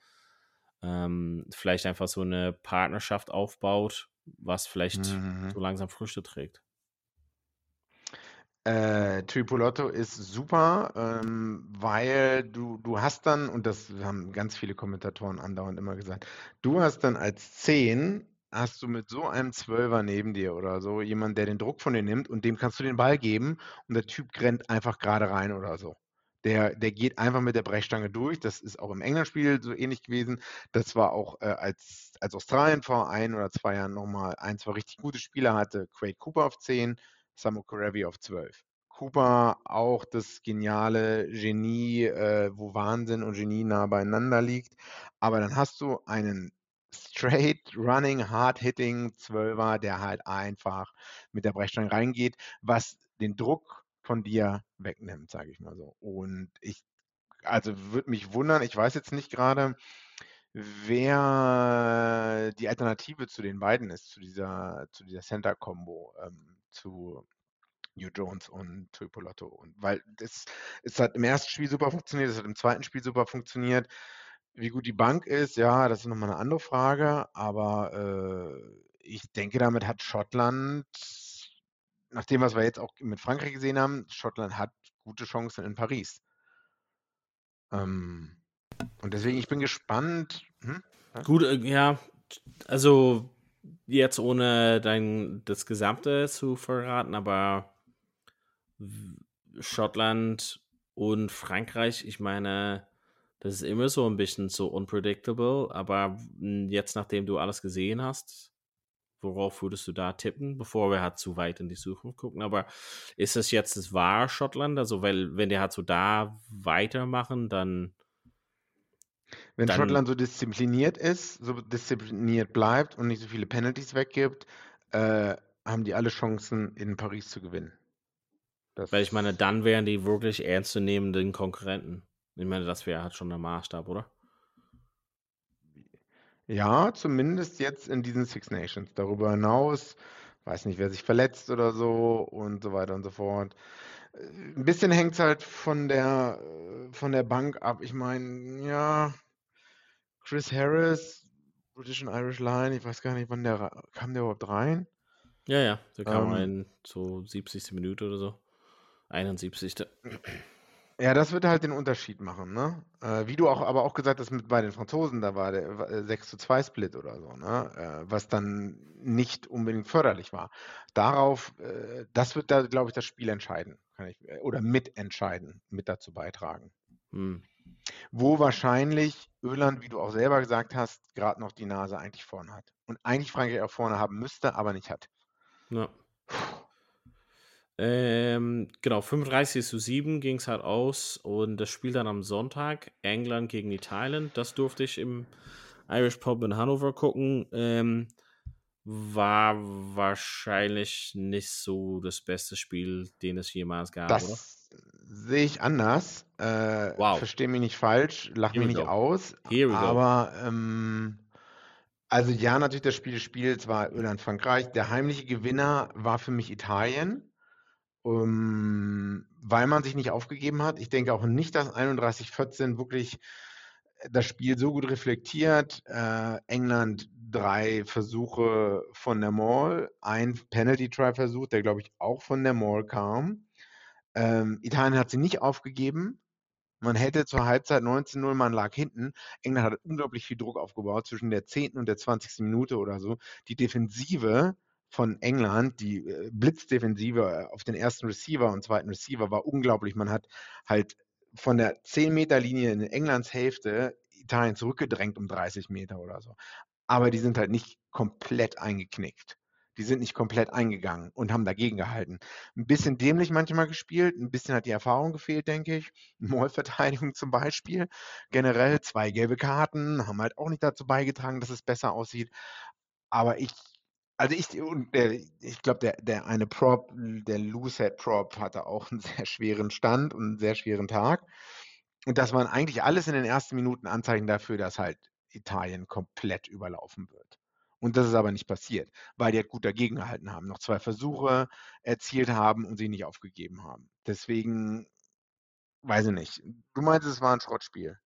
ähm, vielleicht einfach so eine Partnerschaft aufbaut, was vielleicht Mhm. so langsam Früchte trägt. Äh, Tripolotto ist super, ähm, weil du, du hast dann, und das haben ganz viele Kommentatoren andauernd immer gesagt, du hast dann als 10, hast du mit so einem Zwölfer neben dir oder so jemand, der den Druck von dir nimmt und dem kannst du den Ball geben und der Typ rennt einfach gerade rein oder so. Der, der geht einfach mit der Brechstange durch. Das ist auch im England-Spiel so ähnlich gewesen. Das war auch, äh, als, als Australien vor ein oder zwei Jahren nochmal ein, zwei richtig gute Spieler hatte. Craig Cooper auf 10, Samu Korevi auf 12. Cooper auch das geniale Genie, äh, wo Wahnsinn und Genie nah beieinander liegt. Aber dann hast du einen straight running, hard hitting Zwölfer, der halt einfach mit der Brechstange reingeht, was den Druck von dir wegnimmt, sage ich mal so. Und ich, also würde mich wundern, ich weiß jetzt nicht gerade, wer die Alternative zu den beiden ist, zu dieser, zu dieser Center-Kombo, ähm, zu New Jones und Tuipolotto. Und weil das, es hat im ersten Spiel super funktioniert, es hat im zweiten Spiel super funktioniert. Wie gut die Bank ist, ja, das ist nochmal eine andere Frage, aber äh, ich denke, damit hat Schottland, nach dem, was wir jetzt auch mit Frankreich gesehen haben, Schottland hat gute Chancen in Paris. Ähm, und deswegen, ich bin gespannt. Hm? Gut, äh, ja, also jetzt ohne dein das Gesamte zu verraten, aber Schottland und Frankreich, ich meine, das ist immer so ein bisschen so unpredictable, aber jetzt, nachdem du alles gesehen hast, worauf würdest du da tippen, bevor wir halt zu weit in die Zukunft gucken? Aber ist es jetzt das wahre Schottland? Also, weil, wenn die halt so da weitermachen, dann Wenn Dann- Schottland so diszipliniert ist, so diszipliniert bleibt und nicht so viele Penalties weggibt, äh, haben die alle Chancen, in Paris zu gewinnen. Das Weil ich meine, dann wären die wirklich ernstzunehmenden Konkurrenten. Ich meine, das wäre halt schon der Maßstab, oder? Ja, zumindest jetzt in diesen Six Nations. Darüber hinaus, weiß nicht, wer sich verletzt oder so und so weiter und so fort. Äh, Ein bisschen hängt es halt von der, äh, von der Bank ab. Ich meine, ja, Chris Harris, British and Irish Line, ich weiß gar nicht, wann der kam der überhaupt rein? Ja, ja. Da kam Ähm. ein so 70. Minute oder so. 71. Ja, das wird halt den Unterschied machen, ne? Äh, wie du auch aber auch gesagt hast, mit bei den Franzosen, da war der war, äh, 6 zu 2 Split oder so, ne? Äh, was dann nicht unbedingt förderlich war. Darauf, äh, das wird da, glaube ich, das Spiel entscheiden, kann ich, äh, oder mitentscheiden, mit dazu beitragen. Hm. Wo wahrscheinlich Irland, wie du auch selber gesagt hast, gerade noch die Nase eigentlich vorne hat. Und eigentlich Frankreich auch vorne haben müsste, aber nicht hat. Ja. Ähm, genau, 35 zu 7 ging es halt aus und das Spiel dann am Sonntag, England gegen Italien, das durfte ich im Irish Pub in Hannover gucken. Ähm, war wahrscheinlich nicht so das beste Spiel, den es jemals gab, oder? Sehe ich anders. Äh, Wow. Verstehe mich nicht falsch, lach mich nicht go. aus. Aber ähm, also ja, natürlich das Spiel des Spiels war Irland, Frankreich. Der heimliche Gewinner war für mich Italien, ähm, weil man sich nicht aufgegeben hat. Ich denke auch nicht, dass 31-14 wirklich das Spiel so gut reflektiert. Äh, England drei Versuche von der Mall, ein Penalty-Try-Versuch, der glaube ich auch von der Mall kam. Ähm, Italien hat sie nicht aufgegeben. Man hätte zur Halbzeit 19-0, man lag hinten. England hat unglaublich viel Druck aufgebaut zwischen der 10. und der 20. Minute oder so. Die Defensive von England, die äh, Blitzdefensive äh, auf den ersten Receiver und zweiten Receiver war unglaublich. Man hat halt von der 10-Meter-Linie in Englands Hälfte Italien zurückgedrängt um 30 Meter oder so. Aber die sind halt nicht komplett eingeknickt. Die sind nicht komplett eingegangen und haben dagegen gehalten. Ein bisschen dämlich manchmal gespielt, ein bisschen hat die Erfahrung gefehlt, denke ich. Maulverteidigung zum Beispiel. Generell zwei gelbe Karten haben halt auch nicht dazu beigetragen, dass es besser aussieht. Aber ich, also ich, ich glaube, der, der eine Prop, der Loosehead Prop hatte auch einen sehr schweren Stand und einen sehr schweren Tag. Und das waren eigentlich alles in den ersten Minuten Anzeichen dafür, dass halt Italien komplett überlaufen wird. Und das ist aber nicht passiert, weil die halt gut dagegen gehalten haben, noch zwei Versuche erzielt haben und sie nicht aufgegeben haben. Deswegen, weiß ich nicht. Du meinst, es war ein Schrottspiel.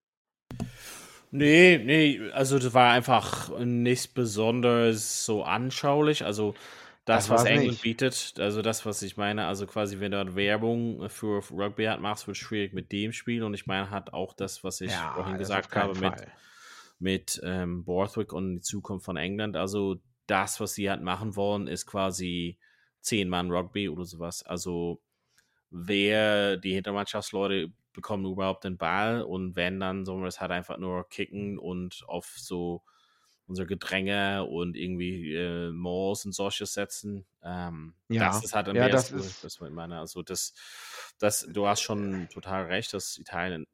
Nee, nee, also das war einfach nicht besonders so anschaulich. Also das, Das was England nicht. bietet, also das, was ich meine, also quasi, wenn du halt Werbung für Rugby hat, machst, wird schwierig mit dem Spiel. Und ich meine, hat auch das, was ich vorhin das gesagt habe, Fall. mit ähm, Borthwick und die Zukunft von England. Also das, was sie halt machen wollen, ist quasi 10 Mann Rugby oder sowas. Also wer die Hintermannschaftsleute bekommen überhaupt den Ball und wenn, dann sollen wir es halt einfach nur kicken und auf so unser Gedränge und irgendwie äh, Malls und solches setzen. Ähm, Ja, das ist halt am ja, das ist- das meine. Also das, das, du hast schon total recht, dass Italien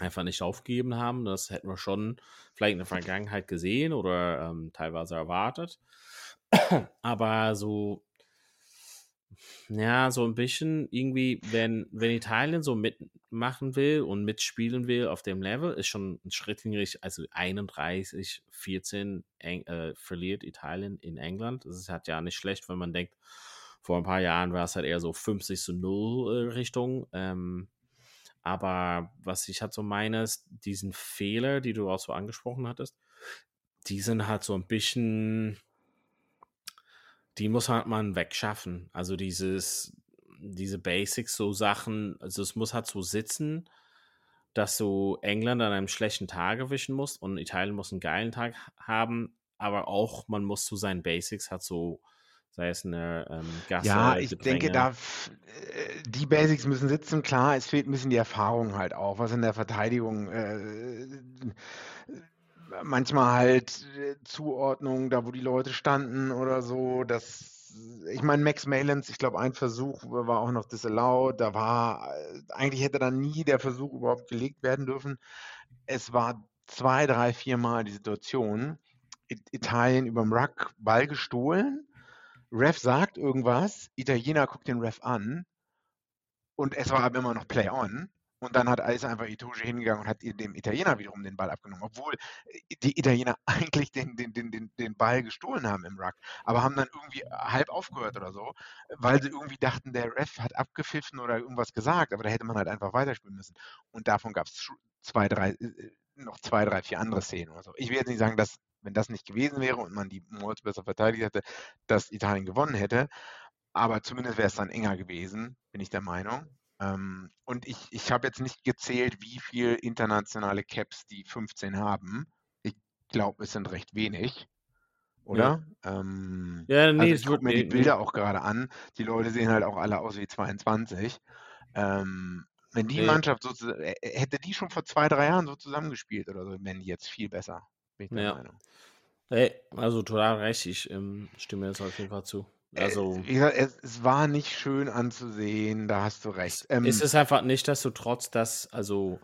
einfach nicht aufgegeben haben. Das hätten wir schon vielleicht in der Vergangenheit gesehen oder ähm, teilweise erwartet. Aber so, ja, so ein bisschen irgendwie, wenn, wenn Italien so mitmachen will und mitspielen will auf dem Level, ist schon ein Schritt in die Richtung, also 31, 14 Eng, äh, verliert Italien in England. Das ist halt ja nicht schlecht, wenn man denkt, vor ein paar Jahren war es halt eher so 50 zu 0 äh, Richtung. Ähm, aber was ich halt so meine, ist, diesen Fehler, die du auch so angesprochen hattest, die sind halt so ein bisschen, die muss halt man wegschaffen. Also dieses, diese Basics, so Sachen, also es muss halt so sitzen, dass du England an einem schlechten Tag erwischen musst und Italien muss einen geilen Tag haben, aber auch man muss zu seinen Basics halt so, sei es eine ähm, Gasse, Ja, ich denke, da äh, die Basics müssen sitzen. Klar, es fehlt ein bisschen die Erfahrung halt auch, was in der Verteidigung äh, manchmal halt äh, Zuordnung, da wo die Leute standen oder so, das ich meine, Max Malins, ich glaube, ein Versuch war auch noch disallowed. Da war, äh, eigentlich hätte da nie der Versuch überhaupt gelegt werden dürfen. Es war zwei, drei, vier Mal die Situation, Italien über dem Ruck Ball gestohlen. Ref sagt irgendwas, Italiener guckt den Ref an und es war aber immer noch Play on. Und dann hat Eis einfach Itoge hingegangen und hat dem Italiener wiederum den Ball abgenommen, obwohl äh, die Italiener eigentlich den, den, den, den, Ball gestohlen haben im Ruck, aber haben dann irgendwie halb aufgehört oder so, weil sie irgendwie dachten, der Ref hat abgepfiffen oder irgendwas gesagt, aber da hätte man halt einfach weiterspielen müssen. Und davon gab es zwei, drei, äh, noch zwei, drei, vier andere Szenen oder so. Ich will jetzt nicht sagen, dass, wenn das nicht gewesen wäre und man die Molds besser verteidigt hätte, dass Italien gewonnen hätte, aber zumindest wäre es dann enger gewesen, bin ich der Meinung. Ähm, und ich, ich habe jetzt nicht gezählt, wie viele internationale Caps die 15 haben. Ich glaube, es sind recht wenig. Oder? Ja, ähm, ja nee, also ich gucke mir die Bilder nee. auch gerade an. Die Leute sehen halt auch alle aus wie 22. Ähm, wenn die nee. Mannschaft so hätte die schon vor zwei, drei Jahren so zusammengespielt oder so, wären die jetzt viel besser. Bin ich der ja. Meinung. Hey, also total recht, ich ähm, stimme jetzt auf jeden Fall zu. Äh, also, gesagt, es, es, war nicht schön anzusehen, da hast du recht. Ähm, es ist einfach nicht, dass du trotz das, also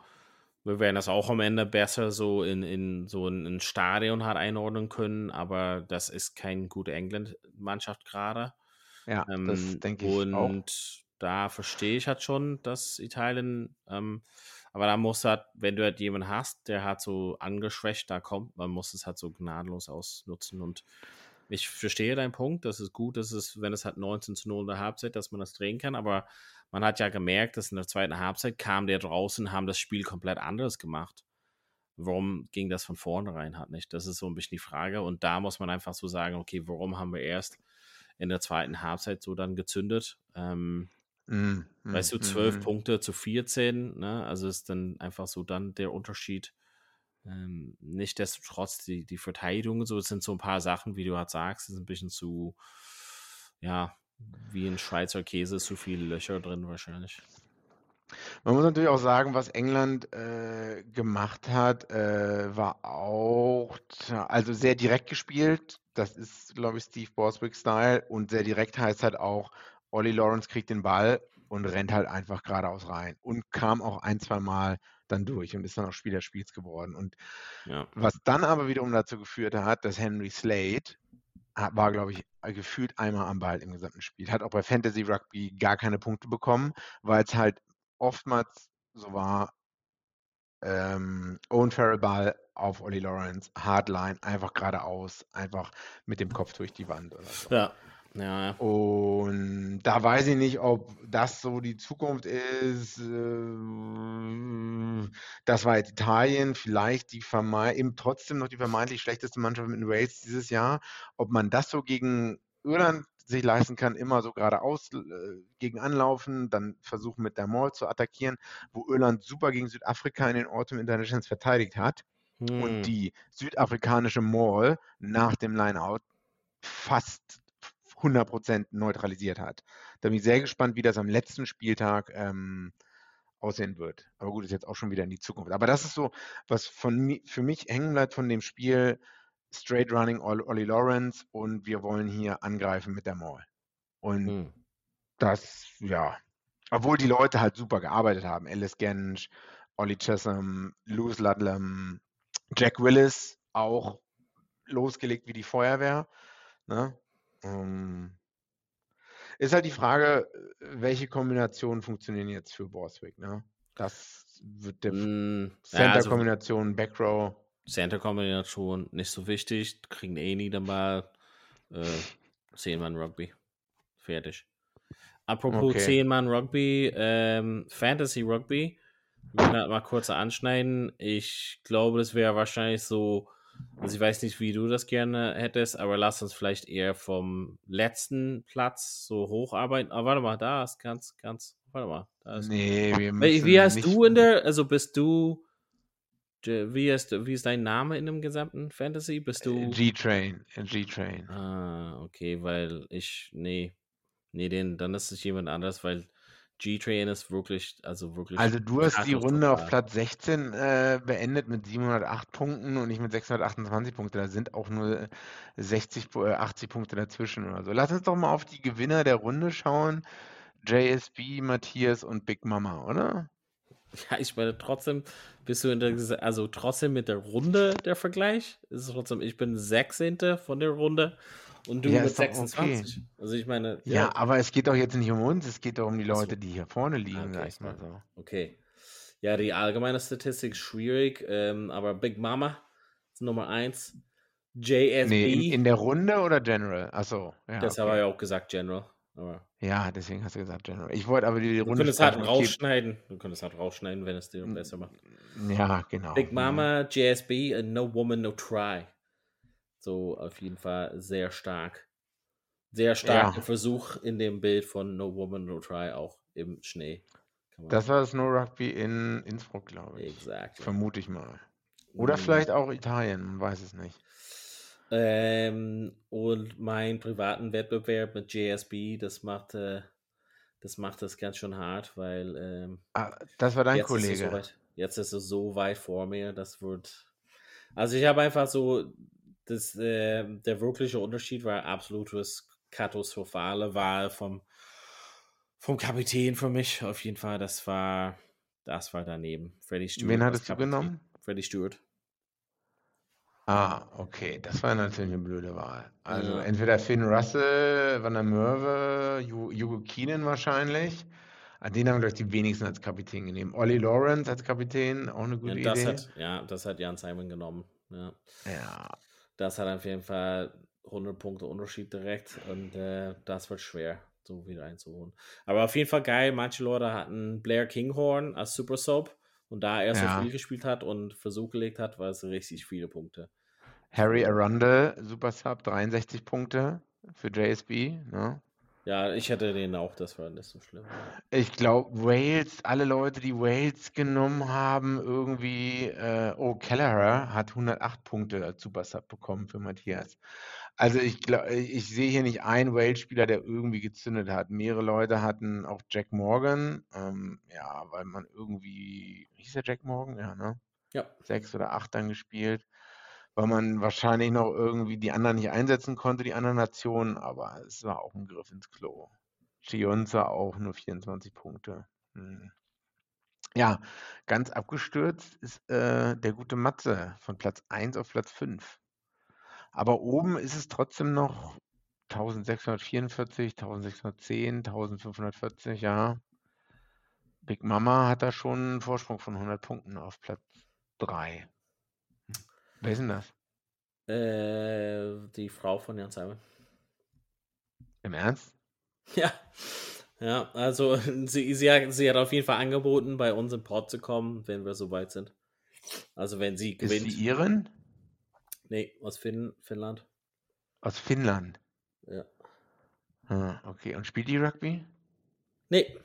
wir werden das auch am Ende besser so in, in so ein, ein Stadion hat einordnen können, aber das ist keine gute England-Mannschaft gerade. Ja, ähm, das denke ich und auch. Da verstehe ich halt schon, dass Italien, ähm, aber da muss halt, wenn du halt jemanden hast, der halt so angeschwächt da kommt, man muss es halt so gnadenlos ausnutzen und ich verstehe deinen Punkt, das ist gut, dass es, wenn es halt 19 zu 0 in der Halbzeit, dass man das drehen kann, aber man hat ja gemerkt, dass in der zweiten Halbzeit kam der draußen, haben das Spiel komplett anders gemacht. Warum ging das von vornherein halt nicht? Das ist so ein bisschen die Frage und da muss man einfach so sagen, okay, warum haben wir erst in der zweiten Halbzeit so dann gezündet? Ähm, mm, mm, weißt du, 12 mm, mm, Punkte zu 14, ne? also ist dann einfach so dann der Unterschied ähm, Nichtsdestotrotz, die, die Verteidigung, so es sind so ein paar Sachen, wie du halt sagst, ist ein bisschen zu, ja, wie ein Schweizer Käse, zu viele Löcher drin wahrscheinlich. Man muss natürlich auch sagen, was England äh, gemacht hat, äh, war auch also sehr direkt gespielt. Das ist, glaube ich, Steve Borswick-Style. Und sehr direkt heißt halt auch, Ollie Lawrence kriegt den Ball und rennt halt einfach geradeaus rein. Und kam auch ein, zwei Mal dann durch und ist dann auch Spieler des Spiels geworden. Und ja. was dann aber wiederum dazu geführt hat, dass Henry Slade war, glaube ich, gefühlt einmal am Ball im gesamten Spiel. Hat auch bei Fantasy Rugby gar keine Punkte bekommen, weil es halt oftmals so war, ähm, Owen Farrell Ball auf Ollie Lawrence, Hardline, einfach geradeaus, einfach mit dem Kopf durch die Wand oder so. Ja, ja. Und da weiß ich nicht, ob das so die Zukunft ist. Äh, das war jetzt Italien, vielleicht die eben trotzdem noch die vermeintlich schlechteste Mannschaft mit den Wales dieses Jahr. Ob man das so gegen Irland sich leisten kann, immer so geradeaus äh, gegen anlaufen, dann versuchen mit der Mall zu attackieren, wo Irland super gegen Südafrika in den Autumn Internationals verteidigt hat. Hm. Und die südafrikanische Mall nach dem Lineout fast 100% neutralisiert hat. Da bin ich sehr gespannt, wie das am letzten Spieltag ähm, aussehen wird. Aber gut, ist jetzt auch schon wieder in die Zukunft. Aber das ist so, was von, für mich hängen bleibt von dem Spiel Straight Running Ollie Lawrence und wir wollen hier angreifen mit der Mall. Und hm. das, ja, obwohl die Leute halt super gearbeitet haben. Alice Gensch, Ollie Chesham, Lewis Ludlam, Jack Willis auch losgelegt wie die Feuerwehr. Ne? Ähm, ist halt die Frage, welche Kombinationen funktionieren jetzt für Borswick, ne? Das wird der mm, Center-Kombination, ja, also, Backrow. Center-Kombination nicht so wichtig, kriegen eh nie dann mal äh, 10-Mann Rugby. Fertig. Apropos okay. 10-Mann Rugby, ähm, Fantasy Rugby, wir können halt mal kurz anschneiden. Ich glaube, das wäre wahrscheinlich so also ich weiß nicht, wie du das gerne hättest, aber lass uns vielleicht eher vom letzten Platz so hocharbeiten. Aber ah, warte mal, da ist ganz, ganz, warte mal. Da ist nee, wir müssen Wie heißt du in der, also bist du, wie ist, wie ist dein Name in dem gesamten Fantasy? Bist du? Äh, G-Train, äh, G-Train. Ah, okay, weil ich, nee, nee, den, dann ist es jemand anders, weil G-Train ist wirklich, also wirklich. Also du hast die Runde auf. Platz 16 äh, beendet mit 708 Punkten und ich mit 628 Punkten. Da sind auch nur 60, Pu- äh, 80 Punkte dazwischen oder so. Lass uns doch mal auf die Gewinner der Runde schauen. JSB, Matthias und Big Mama, oder? Ja, ich meine, trotzdem bist du in der, also trotzdem mit der Runde der Vergleich. Ist es trotzdem, ich bin 16. von der Runde und du Ja, mit ist doch 26. Also ich meine, Ja, aber es geht doch jetzt nicht um uns, es geht doch um die. Leute, die hier vorne liegen, Okay, sag ich mal so. Okay. Ja, die allgemeine Statistik ist schwierig, ähm, aber Big Mama ist Nummer 1. JSB, Nee, in, in der Runde oder General? Achso, ja. das okay. habe ich ja auch gesagt, General. Aber Ja, deswegen hast du gesagt General. Ich wollte aber die, die du Runde könntest halt sprechen. Okay, rausschneiden. Du könntest halt rausschneiden, wenn es dir besser macht. Ja, genau. Big. Mama, JSB, No Woman, No Try. So auf jeden Fall sehr stark. Sehr starker Ja. Versuch in dem Bild von No Woman, No Try, auch im Schnee. Das war das No Rugby in Innsbruck, glaube ich. Exakt. Vermute ich mal. Oder Mm. vielleicht auch Italien, man weiß es nicht. Ähm, und mein privaten Wettbewerb mit JSB, das macht, äh, das macht das ganz schön hart, weil ähm, Ah, das war dein jetzt, Ist es so Kollege. weit, jetzt ist es so weit vor mir, das wird. Also ich habe einfach so, das, äh, der wirkliche Unterschied war absolutes katastrophale Wahl vom, vom Kapitän für mich. Auf jeden Fall, das war, das war daneben. Freddy Stewart. Wen hattest du genommen? Freddy Stewart. Ah, okay, das war natürlich eine blöde Wahl. Also Ja. entweder Finn Russell, Van der Merwe, Hugo Keenan wahrscheinlich. Ah, Den haben, glaube ich, die wenigsten als Kapitän genommen. Ollie Lawrence als Kapitän, auch eine gute Ja, das Idee. hat, ja, das hat Jan Simon genommen. Ja. Ja, Das hat auf jeden Fall 100 Punkte Unterschied direkt und äh, das wird schwer, so wieder einzuholen. Aber auf jeden Fall geil. Manche Leute hatten Blair Kinghorn als Super Soap und da er so Ja. viel gespielt hat und Versuch gelegt hat, war es richtig viele Punkte. Harry Arundel, Super Sub, 63 Punkte für JSB. Ne? Ja, ich hätte den auch, das war nicht so schlimm. Ich glaube, Wales, alle Leute, die Wales genommen haben, irgendwie, äh, oh, Kelleher hat 108 Punkte als Super Sub bekommen für Matthias. Also ich glaube, ich sehe hier nicht einen Wales-Spieler, der irgendwie gezündet hat. Mehrere Leute hatten auch Jack Morgan, ähm, ja, weil man irgendwie, hieß der Jack Morgan? Ja, ne? Ja. Sechs oder acht dann gespielt, weil man wahrscheinlich noch irgendwie die anderen nicht einsetzen konnte, die anderen Nationen, aber es war auch ein Griff ins Klo. Chionza auch nur 24 Punkte. Hm. Ja, ganz abgestürzt ist äh, der gute Matze von Platz 1 auf Platz 5. Aber oben ist es trotzdem noch 1644, 1610, 1540, ja. Big Mama hat da schon einen Vorsprung von 100 Punkten auf Platz 3. Wer ist denn das? Äh, die Frau von Jan Simon. Im Ernst? Ja. Ja, also sie, sie, hat, sie hat auf jeden Fall angeboten, bei uns im Pod zu kommen, wenn wir soweit sind. Also wenn sie Ist gewinnt. sie Irin? Nee, aus Finn, Finnland. Aus Finnland. Ja. Ah, okay. Und spielt die Rugby? Nee.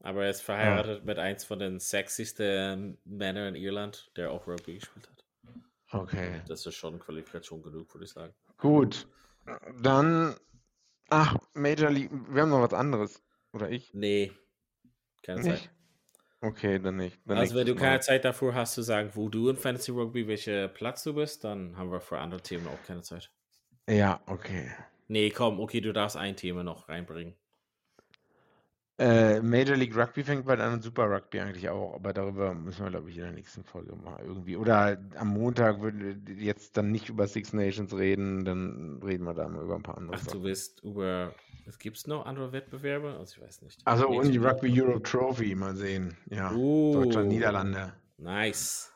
Aber er ist verheiratet mit eins von den sexiesten Männern in Irland, der auch Rugby gespielt hat. Okay. Das ist schon Qualifikation genug, würde ich sagen. Gut. Dann. Ach, Major League. Wir haben noch was anderes. Oder ich? Nee. Keine Nicht? Zeit. Okay, dann nicht. Dann Also wenn du keine Mal. Zeit dafür hast zu sagen, wo du in Fantasy Rugby, welcher Platz du bist, dann haben wir für andere Themen auch keine Zeit. Ja, okay. Nee, komm, okay, du darfst ein Thema noch reinbringen. Äh, Major League Rugby fängt bald an und Super Rugby eigentlich auch, aber darüber müssen wir, glaube ich, in der nächsten Folge mal irgendwie. Oder am Montag würden wir jetzt dann nicht über Six Nations reden, dann reden wir da mal über ein paar andere Ach, du Sachen. willst über. Es gibt noch andere Wettbewerbe? Also ich weiß nicht. Also und die Rugby Europe Trophy, mal sehen. Ja, Uh, Deutschland, Niederlande. Nice.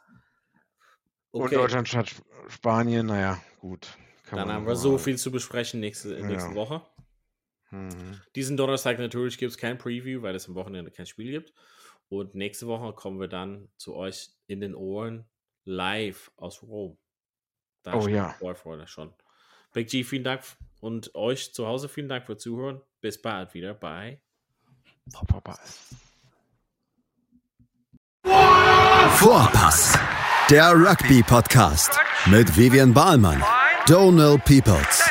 Und Okay, Deutschland statt Sp- Spanien, naja, gut. Kann dann haben wir so viel zu besprechen nächste, in nächsten Ja. Woche. Mhm. Diesen Donnerstag natürlich gibt es kein Preview, weil es am Wochenende kein Spiel gibt. Und nächste Woche kommen wir dann zu euch in den Ohren live aus Rom. Da Oh ja. Vorfreude schon. Big G, vielen Dank und euch zu Hause vielen Dank für Zuhören. Bis bald wieder bei Vorpass. Vorpass, der Rugby-Podcast mit Vivian Bahlmann, Donal Peoples